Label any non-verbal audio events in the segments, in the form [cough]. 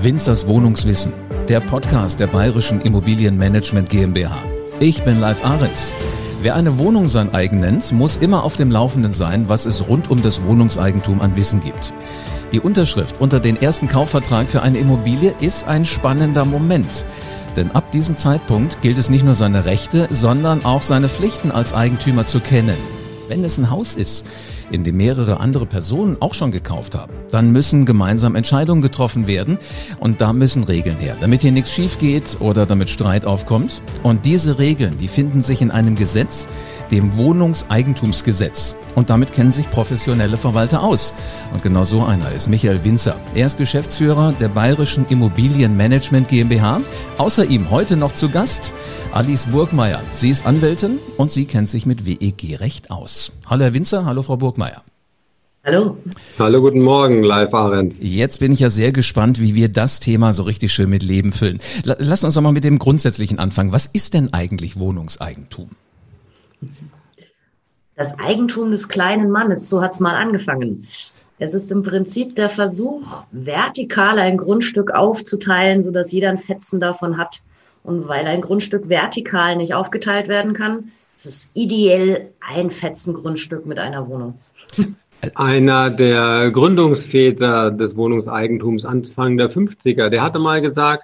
Winzers Wohnungswissen, der Podcast der Bayerischen Immobilienmanagement GmbH. Ich bin Live Ahrens. Wer eine Wohnung sein eigen nennt, muss immer auf dem Laufenden sein, was es rund um das Wohnungseigentum an Wissen gibt. Die Unterschrift unter den ersten Kaufvertrag für eine Immobilie ist ein spannender Moment. Denn ab diesem Zeitpunkt gilt es nicht nur seine Rechte, sondern auch seine Pflichten als Eigentümer zu kennen. Wenn es ein Haus ist, in dem mehrere andere Personen auch schon gekauft haben, dann müssen gemeinsam Entscheidungen getroffen werden und da müssen Regeln her, damit hier nichts schief geht oder damit Streit aufkommt. Und diese Regeln, die finden sich in einem Gesetz, dem Wohnungseigentumsgesetz. Und damit kennen sich professionelle Verwalter aus. Und genau so einer ist Michael Winzer. Er ist Geschäftsführer der Bayerischen Immobilienmanagement GmbH. Außer ihm heute noch zu Gast Alice Burgmeier. Sie ist Anwältin und sie kennt sich mit WEG-Recht aus. Hallo Herr Winzer, hallo Frau Burgmeier. Hallo. Hallo, guten Morgen, Live Ahrens. Jetzt bin ich ja sehr gespannt, wie wir das Thema so richtig schön mit Leben füllen. Lass uns doch mal mit dem Grundsätzlichen anfangen. Was ist denn eigentlich Wohnungseigentum? Das Eigentum des kleinen Mannes, so hat es mal angefangen. Es ist im Prinzip der Versuch, vertikal ein Grundstück aufzuteilen, sodass jeder ein Fetzen davon hat. Und weil ein Grundstück vertikal nicht aufgeteilt werden kann, ist es ideell ein Fetzengrundstück mit einer Wohnung. Einer der Gründungsväter des Wohnungseigentums Anfang der 50er, der hatte mal gesagt,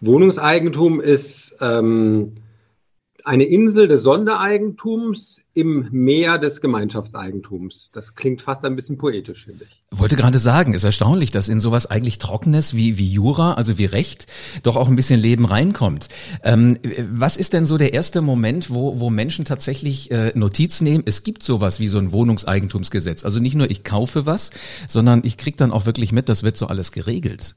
Wohnungseigentum ist ähm, eine Insel des Sondereigentums im Meer des Gemeinschaftseigentums. Das klingt fast ein bisschen poetisch, finde ich. Wollte gerade sagen, ist erstaunlich, dass in sowas eigentlich Trockenes wie, wie Jura, also wie Recht, doch auch ein bisschen Leben reinkommt. Ähm, was ist denn so der erste Moment, wo, wo Menschen tatsächlich äh, Notiz nehmen? Es gibt sowas wie so ein Wohnungseigentumsgesetz. Also nicht nur ich kaufe was, sondern ich krieg dann auch wirklich mit, das wird so alles geregelt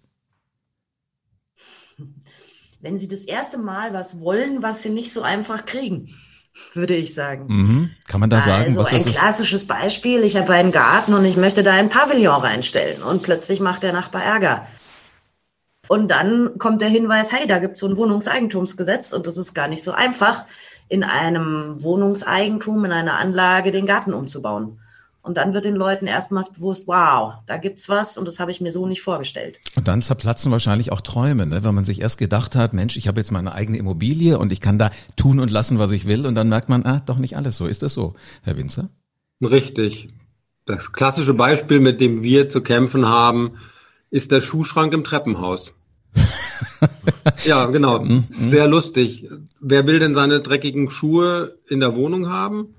wenn sie das erste Mal was wollen, was sie nicht so einfach kriegen, [laughs] würde ich sagen. Mhm. Kann man da sagen, also was ein klassisches Beispiel, ich habe einen Garten und ich möchte da ein Pavillon reinstellen und plötzlich macht der Nachbar Ärger. Und dann kommt der Hinweis, hey, da gibt es so ein Wohnungseigentumsgesetz und das ist gar nicht so einfach, in einem Wohnungseigentum, in einer Anlage den Garten umzubauen. Und dann wird den Leuten erstmals bewusst, wow, da gibt's was und das habe ich mir so nicht vorgestellt. Und dann zerplatzen wahrscheinlich auch Träume, ne? wenn man sich erst gedacht hat, Mensch, ich habe jetzt meine eigene Immobilie und ich kann da tun und lassen, was ich will. Und dann merkt man, ah, doch nicht alles so. Ist das so, Herr Winzer? Richtig. Das klassische Beispiel, mit dem wir zu kämpfen haben, ist der Schuhschrank im Treppenhaus. [laughs] ja, genau. Mhm, mhm. Sehr lustig. Wer will denn seine dreckigen Schuhe in der Wohnung haben?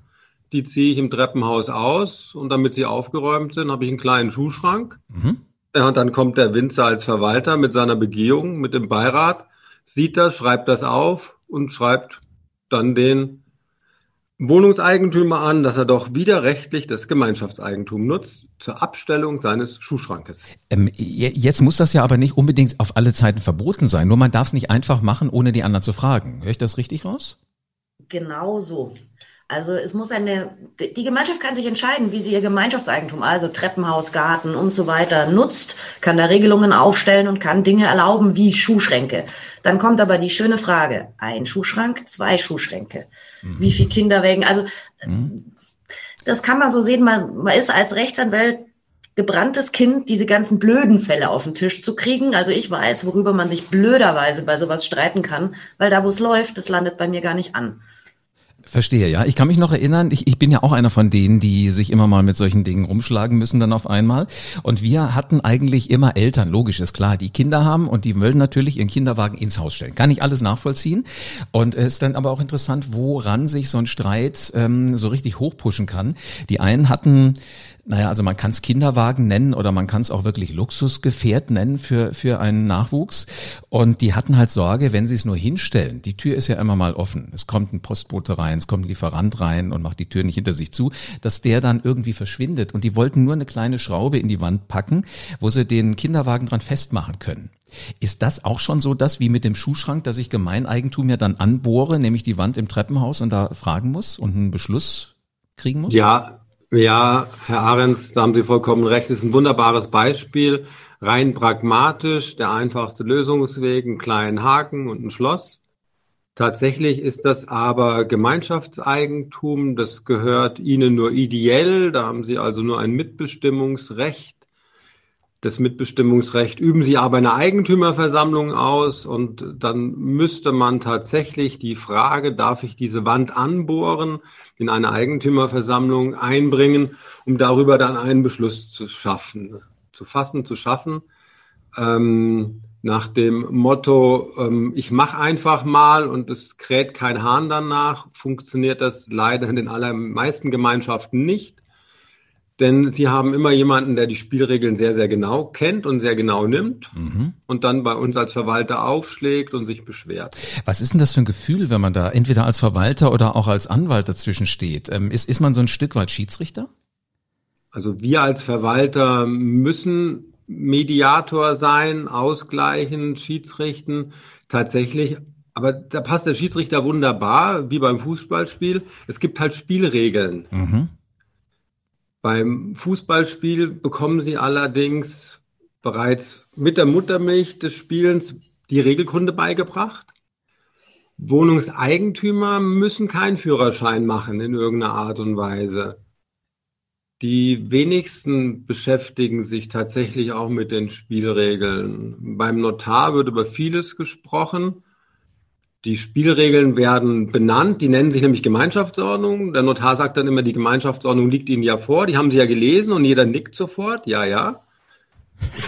Die ziehe ich im Treppenhaus aus und damit sie aufgeräumt sind, habe ich einen kleinen Schuhschrank. Mhm. Ja, und dann kommt der Winzer als Verwalter mit seiner Begehung, mit dem Beirat, sieht das, schreibt das auf und schreibt dann den Wohnungseigentümer an, dass er doch widerrechtlich das Gemeinschaftseigentum nutzt zur Abstellung seines Schuhschrankes. Ähm, jetzt muss das ja aber nicht unbedingt auf alle Zeiten verboten sein. Nur man darf es nicht einfach machen, ohne die anderen zu fragen. Höre ich das richtig raus? Genau so. Also es muss eine, die Gemeinschaft kann sich entscheiden, wie sie ihr Gemeinschaftseigentum, also Treppenhaus, Garten und so weiter nutzt, kann da Regelungen aufstellen und kann Dinge erlauben wie Schuhschränke. Dann kommt aber die schöne Frage, ein Schuhschrank, zwei Schuhschränke. Mhm. Wie viel Kinderwägen? Also mhm. das kann man so sehen, man, man ist als Rechtsanwalt gebranntes Kind, diese ganzen blöden Fälle auf den Tisch zu kriegen. Also ich weiß, worüber man sich blöderweise bei sowas streiten kann, weil da, wo es läuft, das landet bei mir gar nicht an. Verstehe, ja. Ich kann mich noch erinnern, ich, ich bin ja auch einer von denen, die sich immer mal mit solchen Dingen rumschlagen müssen dann auf einmal. Und wir hatten eigentlich immer Eltern, logisch ist klar, die Kinder haben und die wollen natürlich ihren Kinderwagen ins Haus stellen. Kann ich alles nachvollziehen. Und es ist dann aber auch interessant, woran sich so ein Streit ähm, so richtig hochpushen kann. Die einen hatten naja, also man kann es Kinderwagen nennen oder man kann es auch wirklich Luxusgefährt nennen für, für einen Nachwuchs. Und die hatten halt Sorge, wenn sie es nur hinstellen, die Tür ist ja immer mal offen. Es kommt ein Postbote rein, es kommt ein Lieferant rein und macht die Tür nicht hinter sich zu, dass der dann irgendwie verschwindet. Und die wollten nur eine kleine Schraube in die Wand packen, wo sie den Kinderwagen dran festmachen können. Ist das auch schon so das wie mit dem Schuhschrank, dass ich Gemeineigentum ja dann anbohre, nämlich die Wand im Treppenhaus und da fragen muss und einen Beschluss kriegen muss? Ja, ja, Herr Ahrens, da haben Sie vollkommen recht. Das ist ein wunderbares Beispiel. Rein pragmatisch, der einfachste Lösungsweg, einen kleinen Haken und ein Schloss. Tatsächlich ist das aber Gemeinschaftseigentum. Das gehört Ihnen nur ideell. Da haben Sie also nur ein Mitbestimmungsrecht. Das Mitbestimmungsrecht üben sie aber in der Eigentümerversammlung aus und dann müsste man tatsächlich die Frage, darf ich diese Wand anbohren, in eine Eigentümerversammlung einbringen, um darüber dann einen Beschluss zu schaffen, zu fassen, zu schaffen. Ähm, nach dem Motto, ähm, ich mache einfach mal und es kräht kein Hahn danach, funktioniert das leider in den allermeisten Gemeinschaften nicht. Denn sie haben immer jemanden, der die Spielregeln sehr, sehr genau kennt und sehr genau nimmt mhm. und dann bei uns als Verwalter aufschlägt und sich beschwert. Was ist denn das für ein Gefühl, wenn man da entweder als Verwalter oder auch als Anwalt dazwischen steht? Ähm, ist, ist man so ein Stück weit Schiedsrichter? Also wir als Verwalter müssen Mediator sein, ausgleichen, Schiedsrichten. Tatsächlich aber da passt der Schiedsrichter wunderbar, wie beim Fußballspiel. Es gibt halt Spielregeln. Mhm. Beim Fußballspiel bekommen sie allerdings bereits mit der Muttermilch des Spielens die Regelkunde beigebracht. Wohnungseigentümer müssen keinen Führerschein machen in irgendeiner Art und Weise. Die wenigsten beschäftigen sich tatsächlich auch mit den Spielregeln. Beim Notar wird über vieles gesprochen. Die Spielregeln werden benannt, die nennen sich nämlich Gemeinschaftsordnung. Der Notar sagt dann immer, die Gemeinschaftsordnung liegt Ihnen ja vor, die haben Sie ja gelesen und jeder nickt sofort, ja, ja.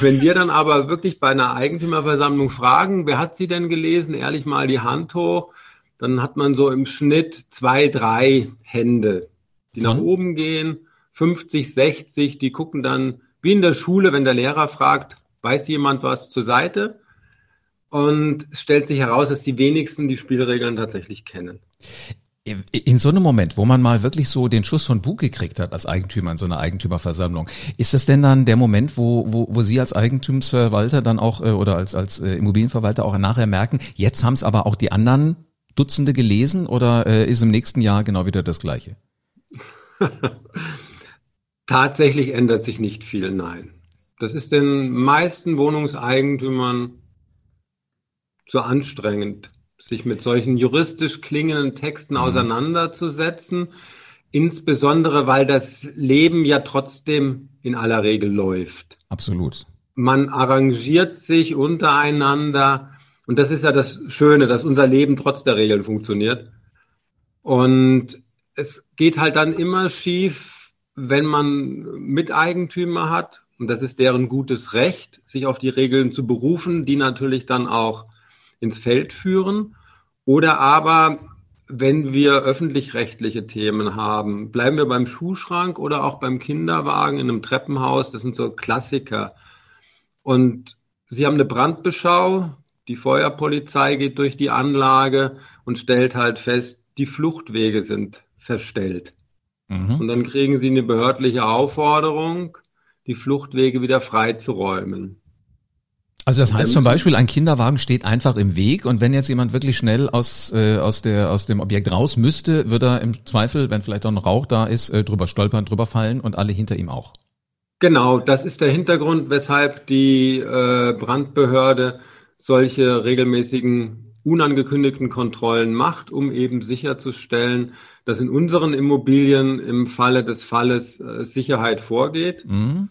Wenn wir dann aber wirklich bei einer Eigentümerversammlung fragen, wer hat sie denn gelesen, ehrlich mal die Hand hoch, dann hat man so im Schnitt zwei, drei Hände, die Von? nach oben gehen, 50, 60, die gucken dann wie in der Schule, wenn der Lehrer fragt, weiß jemand was zur Seite? Und es stellt sich heraus, dass die wenigsten die Spielregeln tatsächlich kennen. In so einem Moment, wo man mal wirklich so den Schuss von Bug gekriegt hat als Eigentümer in so einer Eigentümerversammlung, ist das denn dann der Moment, wo, wo, wo Sie als Eigentumsverwalter dann auch äh, oder als, als äh, Immobilienverwalter auch nachher merken, jetzt haben es aber auch die anderen Dutzende gelesen oder äh, ist im nächsten Jahr genau wieder das Gleiche? [laughs] Tatsächlich ändert sich nicht viel, nein. Das ist den meisten Wohnungseigentümern zu anstrengend, sich mit solchen juristisch klingenden Texten mhm. auseinanderzusetzen. Insbesondere, weil das Leben ja trotzdem in aller Regel läuft. Absolut. Man arrangiert sich untereinander. Und das ist ja das Schöne, dass unser Leben trotz der Regeln funktioniert. Und es geht halt dann immer schief, wenn man Miteigentümer hat. Und das ist deren gutes Recht, sich auf die Regeln zu berufen, die natürlich dann auch ins Feld führen. Oder aber, wenn wir öffentlich-rechtliche Themen haben, bleiben wir beim Schuhschrank oder auch beim Kinderwagen in einem Treppenhaus. Das sind so Klassiker. Und Sie haben eine Brandbeschau. Die Feuerpolizei geht durch die Anlage und stellt halt fest, die Fluchtwege sind verstellt. Mhm. Und dann kriegen Sie eine behördliche Aufforderung, die Fluchtwege wieder freizuräumen. Also das heißt zum Beispiel, ein Kinderwagen steht einfach im Weg und wenn jetzt jemand wirklich schnell aus, äh, aus, der, aus dem Objekt raus müsste, würde er im Zweifel, wenn vielleicht auch noch Rauch da ist, äh, drüber stolpern, drüber fallen und alle hinter ihm auch. Genau, das ist der Hintergrund, weshalb die äh, Brandbehörde solche regelmäßigen unangekündigten Kontrollen macht, um eben sicherzustellen, dass in unseren Immobilien im Falle des Falles äh, Sicherheit vorgeht. Mhm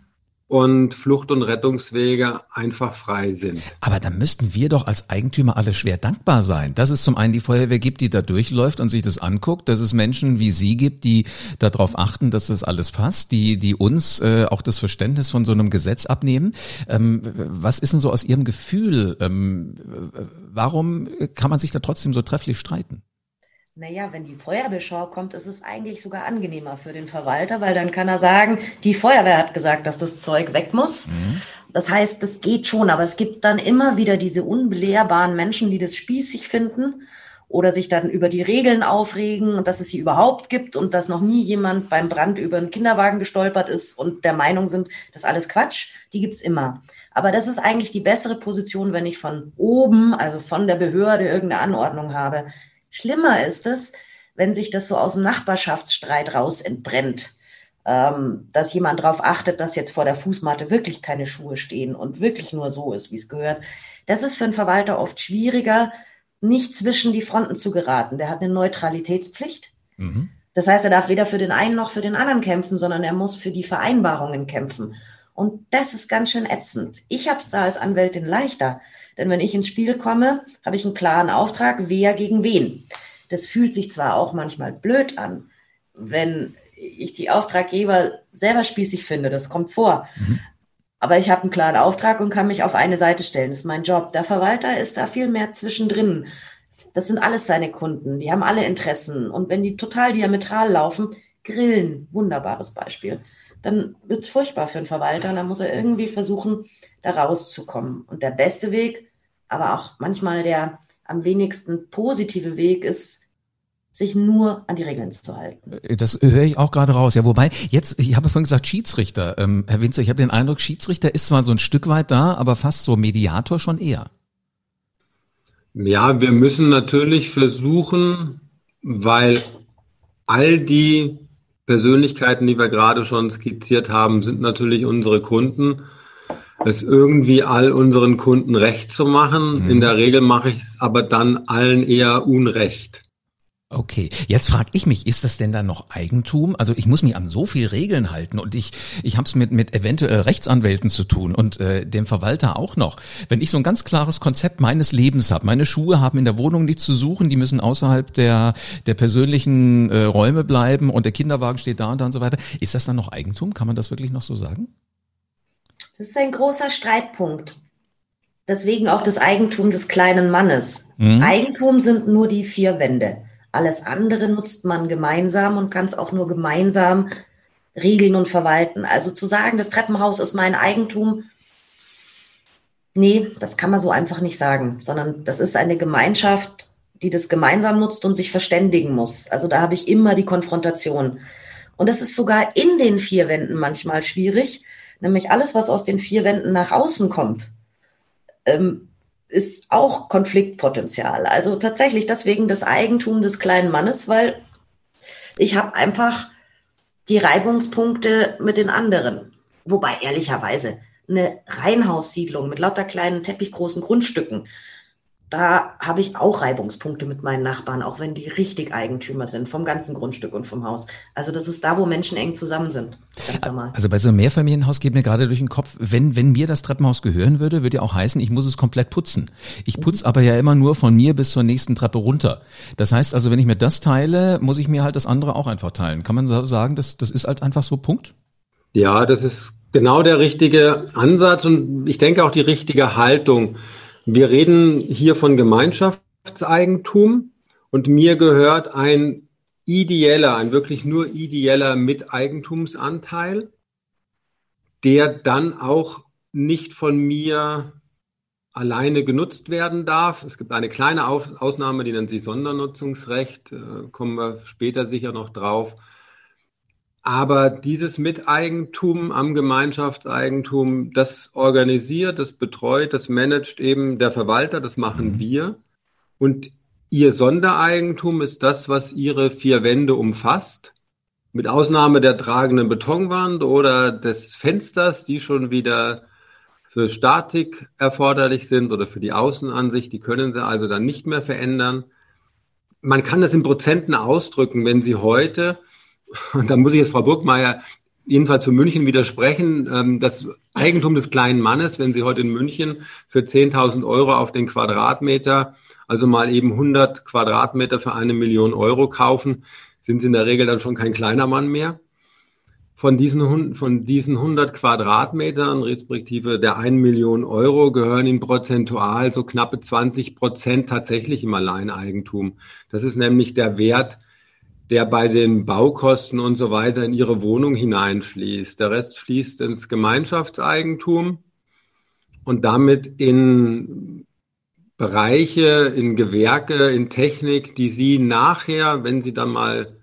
und Flucht- und Rettungswege einfach frei sind. Aber da müssten wir doch als Eigentümer alle schwer dankbar sein, dass es zum einen die Feuerwehr gibt, die da durchläuft und sich das anguckt, dass es Menschen wie Sie gibt, die darauf achten, dass das alles passt, die, die uns äh, auch das Verständnis von so einem Gesetz abnehmen. Ähm, was ist denn so aus Ihrem Gefühl? Ähm, warum kann man sich da trotzdem so trefflich streiten? Naja, wenn die Feuerwehrschau kommt, ist es eigentlich sogar angenehmer für den Verwalter, weil dann kann er sagen, die Feuerwehr hat gesagt, dass das Zeug weg muss. Mhm. Das heißt, das geht schon, aber es gibt dann immer wieder diese unbelehrbaren Menschen, die das spießig finden oder sich dann über die Regeln aufregen und dass es sie überhaupt gibt und dass noch nie jemand beim Brand über einen Kinderwagen gestolpert ist und der Meinung sind, das ist alles Quatsch. Die gibt's immer. Aber das ist eigentlich die bessere Position, wenn ich von oben, also von der Behörde irgendeine Anordnung habe. Schlimmer ist es, wenn sich das so aus dem Nachbarschaftsstreit raus entbrennt, ähm, dass jemand darauf achtet, dass jetzt vor der Fußmatte wirklich keine Schuhe stehen und wirklich nur so ist, wie es gehört. Das ist für einen Verwalter oft schwieriger, nicht zwischen die Fronten zu geraten. Der hat eine Neutralitätspflicht. Mhm. Das heißt, er darf weder für den einen noch für den anderen kämpfen, sondern er muss für die Vereinbarungen kämpfen. Und das ist ganz schön ätzend. Ich habe es da als Anwältin leichter. Denn wenn ich ins Spiel komme, habe ich einen klaren Auftrag, wer gegen wen. Das fühlt sich zwar auch manchmal blöd an, wenn ich die Auftraggeber selber spießig finde, das kommt vor. Mhm. Aber ich habe einen klaren Auftrag und kann mich auf eine Seite stellen. Das ist mein Job. Der Verwalter ist da viel mehr zwischendrin. Das sind alles seine Kunden. Die haben alle Interessen. Und wenn die total diametral laufen, grillen, wunderbares Beispiel, dann wird's furchtbar für einen Verwalter. Und dann muss er irgendwie versuchen, da rauszukommen. Und der beste Weg, aber auch manchmal der am wenigsten positive Weg ist, sich nur an die Regeln zu halten. Äh, das höre ich auch gerade raus. Ja, wobei jetzt, ich habe vorhin gesagt Schiedsrichter. Ähm, Herr Winzer, ich habe den Eindruck, Schiedsrichter ist zwar so ein Stück weit da, aber fast so Mediator schon eher. Ja, wir müssen natürlich versuchen, weil all die Persönlichkeiten, die wir gerade schon skizziert haben, sind natürlich unsere Kunden. Es irgendwie all unseren Kunden recht zu machen. Mhm. In der Regel mache ich es aber dann allen eher unrecht. Okay, jetzt frage ich mich, ist das denn dann noch Eigentum? Also ich muss mich an so viel Regeln halten und ich ich habe es mit mit eventuell Rechtsanwälten zu tun und äh, dem Verwalter auch noch. Wenn ich so ein ganz klares Konzept meines Lebens habe, meine Schuhe haben in der Wohnung nichts zu suchen, die müssen außerhalb der der persönlichen äh, Räume bleiben und der Kinderwagen steht da und da und so weiter. Ist das dann noch Eigentum? Kann man das wirklich noch so sagen? Das ist ein großer Streitpunkt. Deswegen auch das Eigentum des kleinen Mannes. Mhm. Eigentum sind nur die vier Wände. Alles andere nutzt man gemeinsam und kann es auch nur gemeinsam regeln und verwalten. Also zu sagen, das Treppenhaus ist mein Eigentum, nee, das kann man so einfach nicht sagen, sondern das ist eine Gemeinschaft, die das gemeinsam nutzt und sich verständigen muss. Also da habe ich immer die Konfrontation. Und es ist sogar in den vier Wänden manchmal schwierig, nämlich alles, was aus den vier Wänden nach außen kommt, ähm, ist auch Konfliktpotenzial. Also tatsächlich deswegen das Eigentum des kleinen Mannes, weil ich habe einfach die Reibungspunkte mit den anderen. Wobei ehrlicherweise eine Reihenhaussiedlung mit lauter kleinen teppichgroßen Grundstücken, da habe ich auch Reibungspunkte mit meinen Nachbarn, auch wenn die richtig Eigentümer sind vom ganzen Grundstück und vom Haus. Also das ist da, wo Menschen eng zusammen sind. Ganz normal. Also bei so einem Mehrfamilienhaus geht mir gerade durch den Kopf, wenn, wenn mir das Treppenhaus gehören würde, würde ja auch heißen, ich muss es komplett putzen. Ich putze aber ja immer nur von mir bis zur nächsten Treppe runter. Das heißt also, wenn ich mir das teile, muss ich mir halt das andere auch einfach teilen. Kann man sagen, das, das ist halt einfach so Punkt? Ja, das ist genau der richtige Ansatz und ich denke auch die richtige Haltung. Wir reden hier von Gemeinschaftseigentum und mir gehört ein ideeller, ein wirklich nur ideeller Miteigentumsanteil, der dann auch nicht von mir alleine genutzt werden darf. Es gibt eine kleine Ausnahme, die nennt sich Sondernutzungsrecht, äh, kommen wir später sicher noch drauf. Aber dieses Miteigentum am Gemeinschaftseigentum, das organisiert, das betreut, das managt eben der Verwalter, das machen mhm. wir. Und ihr Sondereigentum ist das, was ihre vier Wände umfasst. Mit Ausnahme der tragenden Betonwand oder des Fensters, die schon wieder für Statik erforderlich sind oder für die Außenansicht, die können sie also dann nicht mehr verändern. Man kann das in Prozenten ausdrücken, wenn Sie heute und da muss ich jetzt Frau Burgmeier jedenfalls für München widersprechen, ähm, das Eigentum des kleinen Mannes, wenn Sie heute in München für 10.000 Euro auf den Quadratmeter, also mal eben 100 Quadratmeter für eine Million Euro kaufen, sind Sie in der Regel dann schon kein kleiner Mann mehr. Von diesen, von diesen 100 Quadratmetern, respektive der 1 Million Euro, gehören Ihnen prozentual so knappe 20 Prozent tatsächlich im Alleineigentum. Das ist nämlich der Wert, der bei den Baukosten und so weiter in ihre Wohnung hineinfließt. Der Rest fließt ins Gemeinschaftseigentum und damit in Bereiche, in Gewerke, in Technik, die Sie nachher, wenn Sie dann mal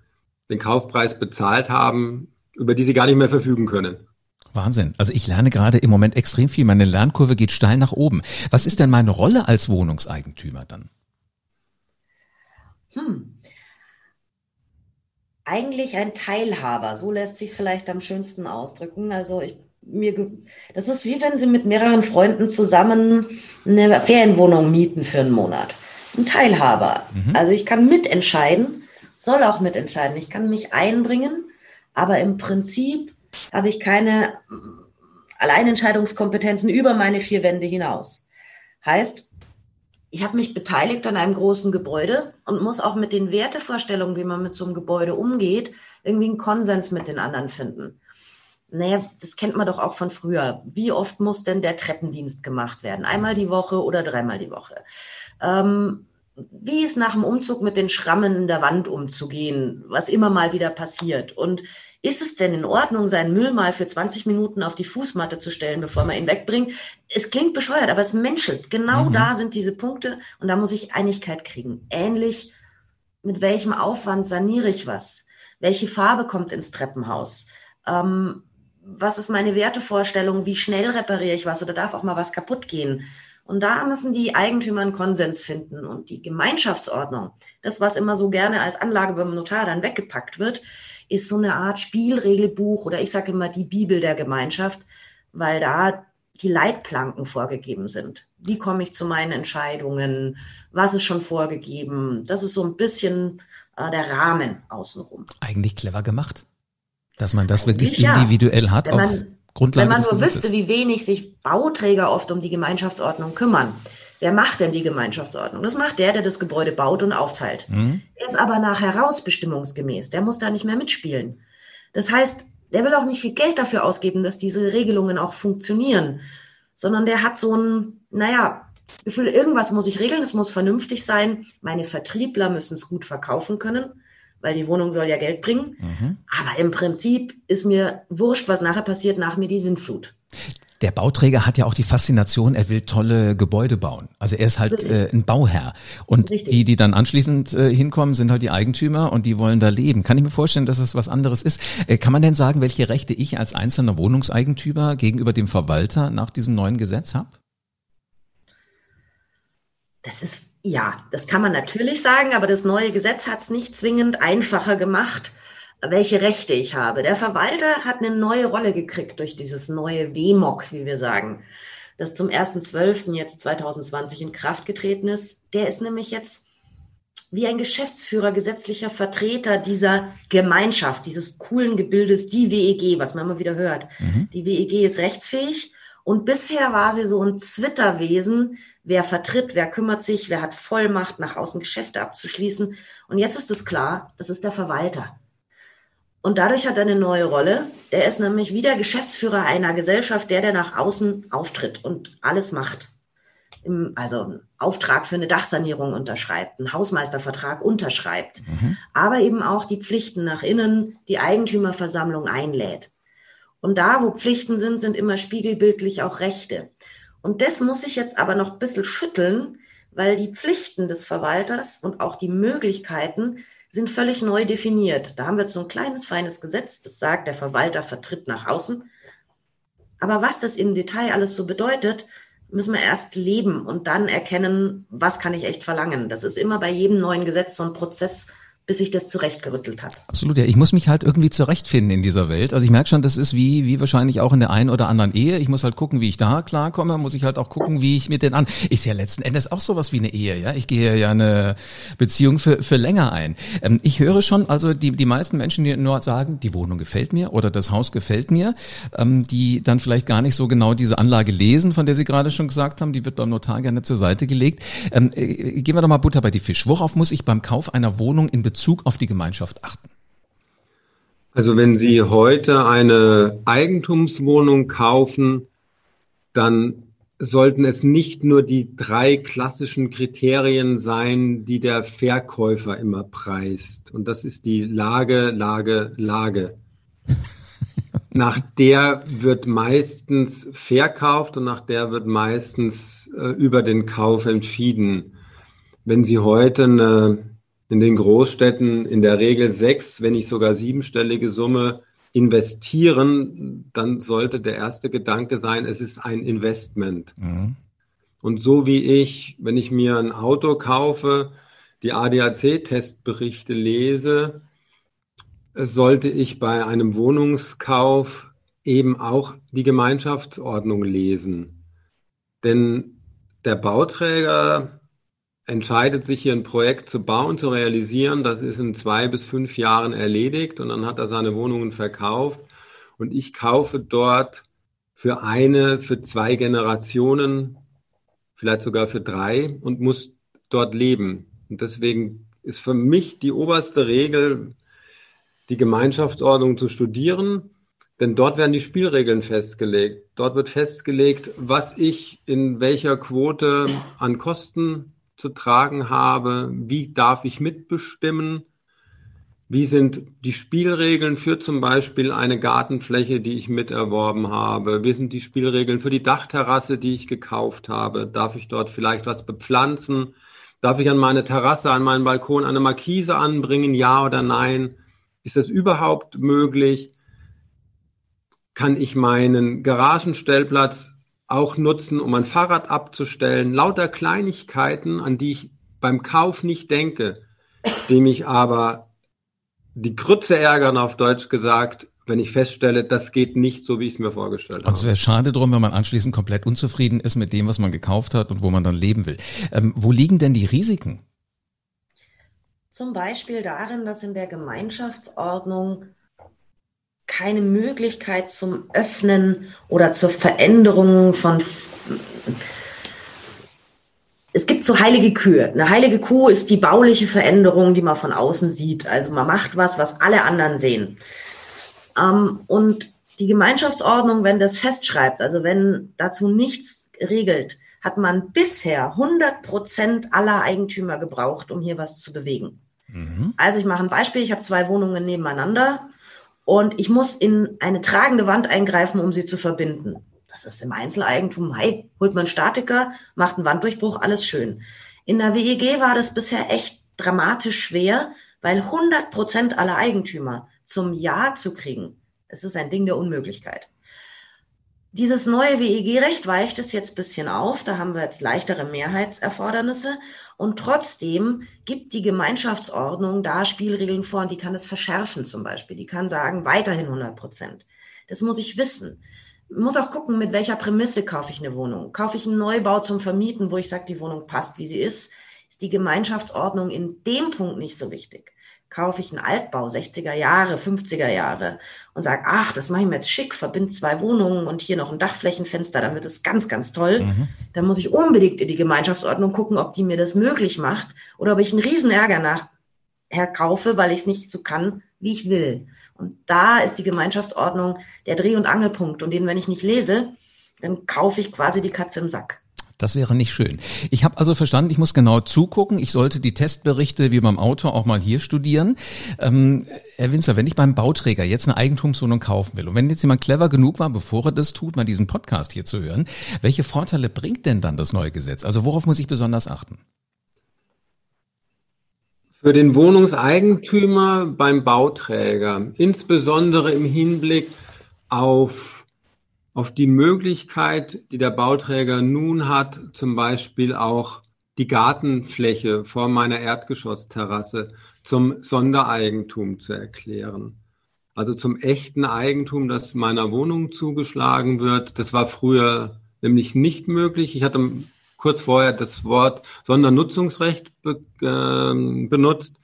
den Kaufpreis bezahlt haben, über die Sie gar nicht mehr verfügen können. Wahnsinn. Also ich lerne gerade im Moment extrem viel. Meine Lernkurve geht steil nach oben. Was ist denn meine Rolle als Wohnungseigentümer dann? Hm eigentlich ein Teilhaber. So lässt sich vielleicht am schönsten ausdrücken. Also ich mir, das ist wie wenn Sie mit mehreren Freunden zusammen eine Ferienwohnung mieten für einen Monat. Ein Teilhaber. Mhm. Also ich kann mitentscheiden, soll auch mitentscheiden. Ich kann mich einbringen, aber im Prinzip habe ich keine Alleinentscheidungskompetenzen über meine vier Wände hinaus. Heißt, ich habe mich beteiligt an einem großen Gebäude und muss auch mit den Wertevorstellungen, wie man mit so einem Gebäude umgeht, irgendwie einen Konsens mit den anderen finden. Naja, das kennt man doch auch von früher. Wie oft muss denn der Treppendienst gemacht werden? Einmal die Woche oder dreimal die Woche? Ähm, wie ist nach dem Umzug mit den Schrammen in der Wand umzugehen, was immer mal wieder passiert? Und ist es denn in Ordnung, seinen Müll mal für 20 Minuten auf die Fußmatte zu stellen, bevor man ihn wegbringt? Es klingt bescheuert, aber es menschelt. Genau mhm. da sind diese Punkte und da muss ich Einigkeit kriegen. Ähnlich, mit welchem Aufwand saniere ich was? Welche Farbe kommt ins Treppenhaus? Ähm, was ist meine Wertevorstellung? Wie schnell repariere ich was oder darf auch mal was kaputt gehen? Und da müssen die Eigentümer einen Konsens finden. Und die Gemeinschaftsordnung, das, was immer so gerne als Anlage beim Notar dann weggepackt wird, ist so eine Art Spielregelbuch oder ich sage immer die Bibel der Gemeinschaft, weil da die Leitplanken vorgegeben sind. Wie komme ich zu meinen Entscheidungen? Was ist schon vorgegeben? Das ist so ein bisschen äh, der Rahmen außenrum. Eigentlich clever gemacht, dass man das Eigentlich wirklich individuell ja. hat. Wenn man, Grundlage wenn man nur wüsste, wie wenig sich Bauträger oft um die Gemeinschaftsordnung kümmern. Wer macht denn die Gemeinschaftsordnung? Das macht der, der das Gebäude baut und aufteilt. Mhm. Er ist aber nachher rausbestimmungsgemäß. Der muss da nicht mehr mitspielen. Das heißt, der will auch nicht viel Geld dafür ausgeben, dass diese Regelungen auch funktionieren, sondern der hat so ein, naja, Gefühl, irgendwas muss ich regeln, es muss vernünftig sein. Meine Vertriebler müssen es gut verkaufen können, weil die Wohnung soll ja Geld bringen. Mhm. Aber im Prinzip ist mir wurscht, was nachher passiert, nach mir die Sintflut. Der Bauträger hat ja auch die Faszination, er will tolle Gebäude bauen. Also er ist halt äh, ein Bauherr. Und Richtig. die, die dann anschließend äh, hinkommen, sind halt die Eigentümer und die wollen da leben. Kann ich mir vorstellen, dass es was anderes ist. Äh, kann man denn sagen, welche Rechte ich als einzelner Wohnungseigentümer gegenüber dem Verwalter nach diesem neuen Gesetz habe? Das ist, ja, das kann man natürlich sagen, aber das neue Gesetz hat es nicht zwingend einfacher gemacht welche Rechte ich habe. Der Verwalter hat eine neue Rolle gekriegt durch dieses neue WMOG, wie wir sagen, das zum 1.12. jetzt 2020 in Kraft getreten ist. Der ist nämlich jetzt wie ein Geschäftsführer, gesetzlicher Vertreter dieser Gemeinschaft, dieses coolen Gebildes, die WEG, was man immer wieder hört. Mhm. Die WEG ist rechtsfähig und bisher war sie so ein Zwitterwesen, wer vertritt, wer kümmert sich, wer hat Vollmacht, nach außen Geschäfte abzuschließen. Und jetzt ist es klar, das ist der Verwalter. Und dadurch hat er eine neue Rolle. Der ist nämlich wieder Geschäftsführer einer Gesellschaft, der, der nach außen auftritt und alles macht. Im, also einen Auftrag für eine Dachsanierung unterschreibt, einen Hausmeistervertrag unterschreibt, mhm. aber eben auch die Pflichten nach innen, die Eigentümerversammlung einlädt. Und da, wo Pflichten sind, sind immer spiegelbildlich auch Rechte. Und das muss ich jetzt aber noch ein bisschen schütteln, weil die Pflichten des Verwalters und auch die Möglichkeiten sind völlig neu definiert. Da haben wir so ein kleines, feines Gesetz, das sagt, der Verwalter vertritt nach außen. Aber was das im Detail alles so bedeutet, müssen wir erst leben und dann erkennen, was kann ich echt verlangen. Das ist immer bei jedem neuen Gesetz so ein Prozess, bis sich das zurechtgerüttelt hat. Absolut, ja. Ich muss mich halt irgendwie zurechtfinden in dieser Welt. Also ich merke schon, das ist wie, wie wahrscheinlich auch in der einen oder anderen Ehe. Ich muss halt gucken, wie ich da klarkomme, muss ich halt auch gucken, wie ich mit den an. Ist ja letzten Endes auch sowas wie eine Ehe, ja. Ich gehe ja eine Beziehung für, für länger ein. Ähm, ich höre schon, also die, die meisten Menschen, die nur sagen, die Wohnung gefällt mir oder das Haus gefällt mir, ähm, die dann vielleicht gar nicht so genau diese Anlage lesen, von der Sie gerade schon gesagt haben, die wird beim Notar gerne zur Seite gelegt. Ähm, äh, gehen wir doch mal Butter bei die Fisch. Worauf muss ich beim Kauf einer Wohnung in Bezug Bezug auf die Gemeinschaft achten? Also wenn Sie heute eine Eigentumswohnung kaufen, dann sollten es nicht nur die drei klassischen Kriterien sein, die der Verkäufer immer preist. Und das ist die Lage, Lage, Lage. [laughs] nach der wird meistens verkauft und nach der wird meistens äh, über den Kauf entschieden. Wenn Sie heute eine in den Großstädten in der Regel sechs, wenn nicht sogar siebenstellige Summe investieren, dann sollte der erste Gedanke sein, es ist ein Investment. Mhm. Und so wie ich, wenn ich mir ein Auto kaufe, die ADAC-Testberichte lese, sollte ich bei einem Wohnungskauf eben auch die Gemeinschaftsordnung lesen. Denn der Bauträger entscheidet sich hier ein Projekt zu bauen, zu realisieren. Das ist in zwei bis fünf Jahren erledigt und dann hat er seine Wohnungen verkauft und ich kaufe dort für eine, für zwei Generationen, vielleicht sogar für drei und muss dort leben. Und deswegen ist für mich die oberste Regel, die Gemeinschaftsordnung zu studieren, denn dort werden die Spielregeln festgelegt. Dort wird festgelegt, was ich in welcher Quote an Kosten zu tragen habe, wie darf ich mitbestimmen, wie sind die Spielregeln für zum Beispiel eine Gartenfläche, die ich miterworben habe? Wie sind die Spielregeln für die Dachterrasse, die ich gekauft habe? Darf ich dort vielleicht was bepflanzen? Darf ich an meine Terrasse, an meinen Balkon eine Markise anbringen? Ja oder nein? Ist das überhaupt möglich? Kann ich meinen Garagenstellplatz auch nutzen, um ein Fahrrad abzustellen? Lauter Kleinigkeiten, an die ich beim Kauf nicht denke, die mich aber die Krütze ärgern, auf Deutsch gesagt, wenn ich feststelle, das geht nicht so, wie ich es mir vorgestellt habe. Also es wäre schade drum, wenn man anschließend komplett unzufrieden ist mit dem, was man gekauft hat und wo man dann leben will. Ähm, wo liegen denn die Risiken? Zum Beispiel darin, dass in der Gemeinschaftsordnung keine Möglichkeit zum Öffnen oder zur Veränderung von es gibt so heilige Kühe. Eine heilige Kuh ist die bauliche Veränderung, die man von außen sieht. Also man macht was, was alle anderen sehen. Ähm, und die Gemeinschaftsordnung, wenn das festschreibt, also wenn dazu nichts regelt, hat man bisher 100 Prozent aller Eigentümer gebraucht, um hier was zu bewegen. Mhm. Also ich mache ein Beispiel. Ich habe zwei Wohnungen nebeneinander und ich muss in eine tragende Wand eingreifen, um sie zu verbinden. Das ist im Einzeleigentum. Hey, holt man Statiker, macht einen Wanddurchbruch, alles schön. In der WEG war das bisher echt dramatisch schwer, weil 100 Prozent aller Eigentümer zum Ja zu kriegen, es ist ein Ding der Unmöglichkeit. Dieses neue WEG-Recht weicht es jetzt bisschen auf. Da haben wir jetzt leichtere Mehrheitserfordernisse. Und trotzdem gibt die Gemeinschaftsordnung da Spielregeln vor und die kann es verschärfen zum Beispiel. Die kann sagen, weiterhin 100 Prozent. Das muss ich wissen muss auch gucken, mit welcher Prämisse kaufe ich eine Wohnung. Kaufe ich einen Neubau zum Vermieten, wo ich sage, die Wohnung passt, wie sie ist, ist die Gemeinschaftsordnung in dem Punkt nicht so wichtig. Kaufe ich einen Altbau, 60er Jahre, 50er Jahre und sage, ach, das mache ich mir jetzt schick, verbinde zwei Wohnungen und hier noch ein Dachflächenfenster, dann wird es ganz, ganz toll. Mhm. Dann muss ich unbedingt in die Gemeinschaftsordnung gucken, ob die mir das möglich macht oder ob ich einen Riesenärger nachher kaufe, weil ich es nicht so kann, wie ich will. Und da ist die Gemeinschaftsordnung der Dreh- und Angelpunkt. Und den, wenn ich nicht lese, dann kaufe ich quasi die Katze im Sack. Das wäre nicht schön. Ich habe also verstanden, ich muss genau zugucken. Ich sollte die Testberichte wie beim Auto auch mal hier studieren. Ähm, Herr Winzer, wenn ich beim Bauträger jetzt eine Eigentumswohnung kaufen will und wenn jetzt jemand clever genug war, bevor er das tut, mal diesen Podcast hier zu hören, welche Vorteile bringt denn dann das neue Gesetz? Also worauf muss ich besonders achten? Für den Wohnungseigentümer beim Bauträger, insbesondere im Hinblick auf, auf die Möglichkeit, die der Bauträger nun hat, zum Beispiel auch die Gartenfläche vor meiner Erdgeschossterrasse zum Sondereigentum zu erklären. Also zum echten Eigentum, das meiner Wohnung zugeschlagen wird. Das war früher nämlich nicht möglich. Ich hatte kurz vorher das Wort Sondernutzungsrecht be, äh, benutzt.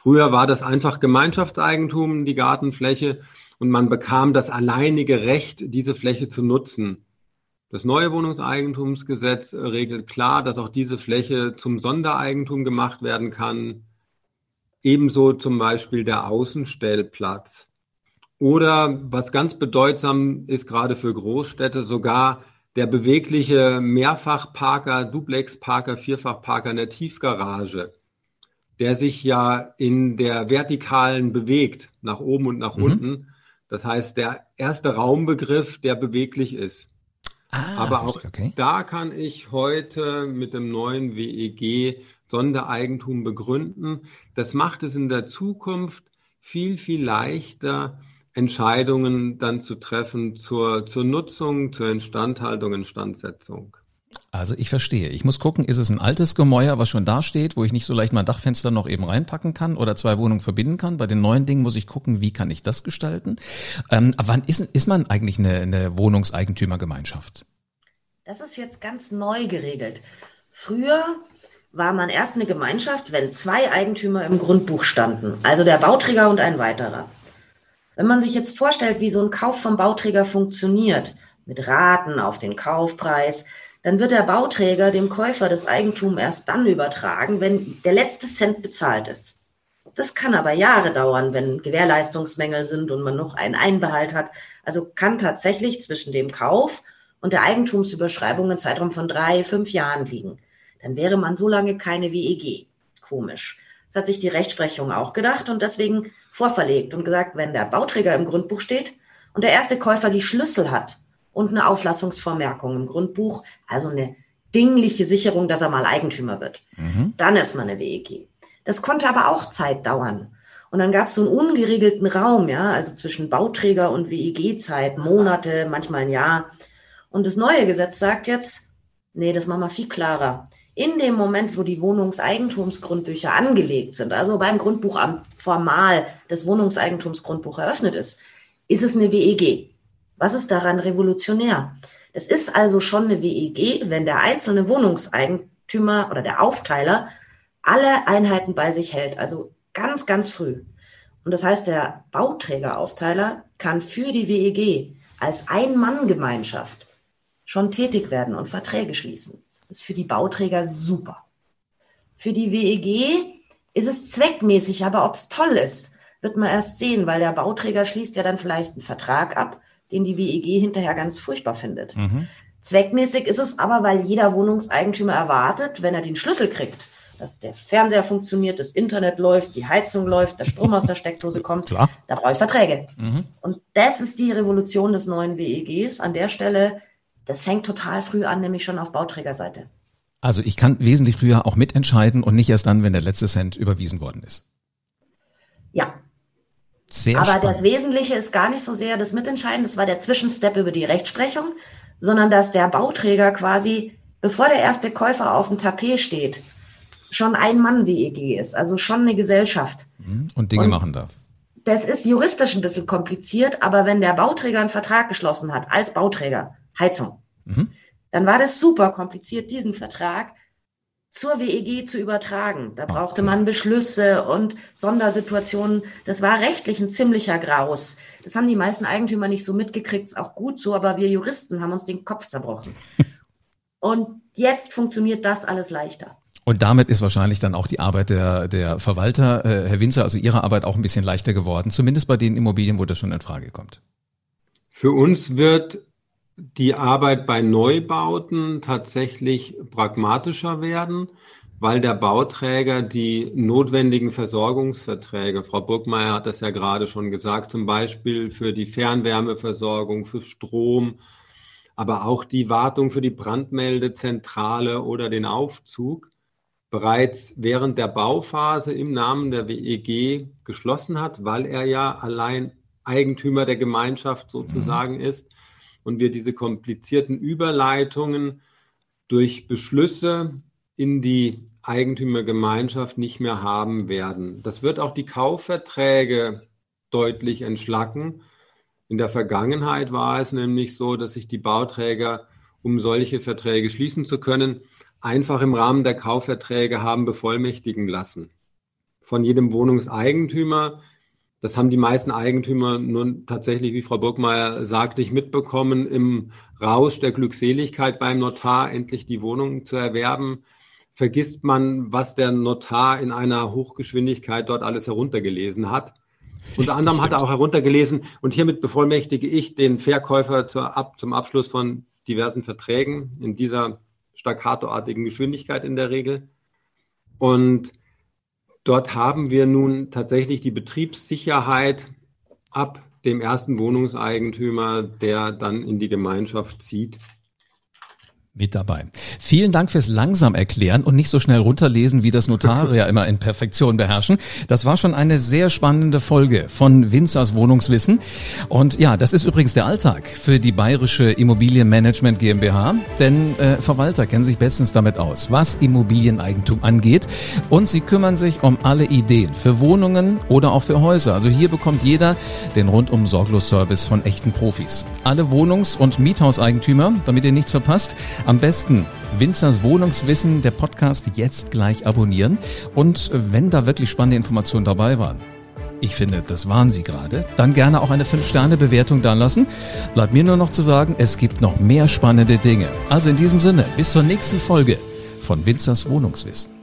Früher war das einfach Gemeinschaftseigentum, die Gartenfläche, und man bekam das alleinige Recht, diese Fläche zu nutzen. Das neue Wohnungseigentumsgesetz regelt klar, dass auch diese Fläche zum Sondereigentum gemacht werden kann. Ebenso zum Beispiel der Außenstellplatz. Oder was ganz bedeutsam ist, gerade für Großstädte, sogar der bewegliche Mehrfachparker, Duplexparker, Vierfachparker in der Tiefgarage, der sich ja in der Vertikalen bewegt, nach oben und nach mhm. unten. Das heißt, der erste Raumbegriff, der beweglich ist. Ah, Aber auch okay. da kann ich heute mit dem neuen WEG Sondereigentum begründen. Das macht es in der Zukunft viel, viel leichter, Entscheidungen dann zu treffen zur, zur Nutzung, zur Instandhaltung, Instandsetzung. Also ich verstehe. Ich muss gucken, ist es ein altes Gemäuer, was schon da steht, wo ich nicht so leicht mein Dachfenster noch eben reinpacken kann oder zwei Wohnungen verbinden kann. Bei den neuen Dingen muss ich gucken, wie kann ich das gestalten. Ähm, aber wann ist, ist man eigentlich eine, eine Wohnungseigentümergemeinschaft? Das ist jetzt ganz neu geregelt. Früher war man erst eine Gemeinschaft, wenn zwei Eigentümer im Grundbuch standen, also der Bauträger und ein weiterer. Wenn man sich jetzt vorstellt, wie so ein Kauf vom Bauträger funktioniert, mit Raten auf den Kaufpreis, dann wird der Bauträger dem Käufer das Eigentum erst dann übertragen, wenn der letzte Cent bezahlt ist. Das kann aber Jahre dauern, wenn Gewährleistungsmängel sind und man noch einen Einbehalt hat. Also kann tatsächlich zwischen dem Kauf und der Eigentumsüberschreibung ein Zeitraum von drei, fünf Jahren liegen. Dann wäre man so lange keine WEG. Komisch. Das hat sich die Rechtsprechung auch gedacht und deswegen vorverlegt und gesagt, wenn der Bauträger im Grundbuch steht und der erste Käufer die Schlüssel hat und eine Auflassungsvermerkung im Grundbuch, also eine dingliche Sicherung, dass er mal Eigentümer wird, mhm. dann ist man eine WEG. Das konnte aber auch Zeit dauern. Und dann gab es so einen ungeregelten Raum, ja, also zwischen Bauträger und WEG-Zeit, Monate, manchmal ein Jahr. Und das neue Gesetz sagt jetzt, nee, das machen wir viel klarer in dem Moment, wo die Wohnungseigentumsgrundbücher angelegt sind, also beim Grundbuchamt formal das Wohnungseigentumsgrundbuch eröffnet ist, ist es eine WEG. Was ist daran revolutionär? Es ist also schon eine WEG, wenn der einzelne Wohnungseigentümer oder der Aufteiler alle Einheiten bei sich hält, also ganz, ganz früh. Und das heißt, der Bauträgeraufteiler kann für die WEG als Ein-Mann-Gemeinschaft schon tätig werden und Verträge schließen ist für die Bauträger super. Für die WEG ist es zweckmäßig, aber ob es toll ist, wird man erst sehen, weil der Bauträger schließt ja dann vielleicht einen Vertrag ab, den die WEG hinterher ganz furchtbar findet. Mhm. Zweckmäßig ist es aber, weil jeder Wohnungseigentümer erwartet, wenn er den Schlüssel kriegt, dass der Fernseher funktioniert, das Internet läuft, die Heizung läuft, der Strom aus der Steckdose kommt. Klar. Da brauche ich Verträge. Mhm. Und das ist die Revolution des neuen WEGs. An der Stelle das fängt total früh an, nämlich schon auf Bauträgerseite. Also ich kann wesentlich früher auch mitentscheiden und nicht erst dann, wenn der letzte Cent überwiesen worden ist. Ja. Sehr Aber spannend. das Wesentliche ist gar nicht so sehr das Mitentscheiden, das war der Zwischenstep über die Rechtsprechung, sondern dass der Bauträger quasi, bevor der erste Käufer auf dem Tapet steht, schon ein Mann-WEG ist, also schon eine Gesellschaft. Mhm. Und Dinge und machen darf. Das ist juristisch ein bisschen kompliziert, aber wenn der Bauträger einen Vertrag geschlossen hat, als Bauträger, Heizung. Mhm. Dann war das super kompliziert, diesen Vertrag zur WEG zu übertragen. Da brauchte man Beschlüsse und Sondersituationen. Das war rechtlich ein ziemlicher Graus. Das haben die meisten Eigentümer nicht so mitgekriegt, ist auch gut so, aber wir Juristen haben uns den Kopf zerbrochen. [laughs] und jetzt funktioniert das alles leichter. Und damit ist wahrscheinlich dann auch die Arbeit der, der Verwalter, äh, Herr Winzer, also Ihre Arbeit auch ein bisschen leichter geworden, zumindest bei den Immobilien, wo das schon in Frage kommt. Für uns wird die Arbeit bei Neubauten tatsächlich pragmatischer werden, weil der Bauträger die notwendigen Versorgungsverträge, Frau Burgmeier hat das ja gerade schon gesagt, zum Beispiel für die Fernwärmeversorgung, für Strom, aber auch die Wartung für die Brandmeldezentrale oder den Aufzug bereits während der Bauphase im Namen der WEG geschlossen hat, weil er ja allein Eigentümer der Gemeinschaft sozusagen mhm. ist und wir diese komplizierten Überleitungen durch Beschlüsse in die Eigentümergemeinschaft nicht mehr haben werden. Das wird auch die Kaufverträge deutlich entschlacken. In der Vergangenheit war es nämlich so, dass sich die Bauträger, um solche Verträge schließen zu können, einfach im Rahmen der Kaufverträge haben bevollmächtigen lassen. Von jedem Wohnungseigentümer das haben die meisten Eigentümer nun tatsächlich, wie Frau Burgmeier sagt, nicht mitbekommen, im Rausch der Glückseligkeit beim Notar endlich die Wohnung zu erwerben. Vergisst man, was der Notar in einer Hochgeschwindigkeit dort alles heruntergelesen hat. Unter anderem hat er auch heruntergelesen und hiermit bevollmächtige ich den Verkäufer zur, ab, zum Abschluss von diversen Verträgen in dieser staccatoartigen Geschwindigkeit in der Regel. Und Dort haben wir nun tatsächlich die Betriebssicherheit ab dem ersten Wohnungseigentümer, der dann in die Gemeinschaft zieht, mit dabei. Vielen Dank fürs langsam erklären und nicht so schnell runterlesen, wie das Notare ja immer in Perfektion beherrschen. Das war schon eine sehr spannende Folge von Winzers Wohnungswissen. Und ja, das ist übrigens der Alltag für die Bayerische Immobilienmanagement GmbH, denn äh, Verwalter kennen sich bestens damit aus, was Immobilieneigentum angeht. Und sie kümmern sich um alle Ideen für Wohnungen oder auch für Häuser. Also hier bekommt jeder den rundum sorglos Service von echten Profis. Alle Wohnungs- und Miethauseigentümer, damit ihr nichts verpasst, am besten Winzers Wohnungswissen, der Podcast jetzt gleich abonnieren. Und wenn da wirklich spannende Informationen dabei waren, Ich finde, das waren Sie gerade. Dann gerne auch eine 5-Sterne-Bewertung da lassen. Bleibt mir nur noch zu sagen, es gibt noch mehr spannende Dinge. Also in diesem Sinne, bis zur nächsten Folge von Winzers Wohnungswissen.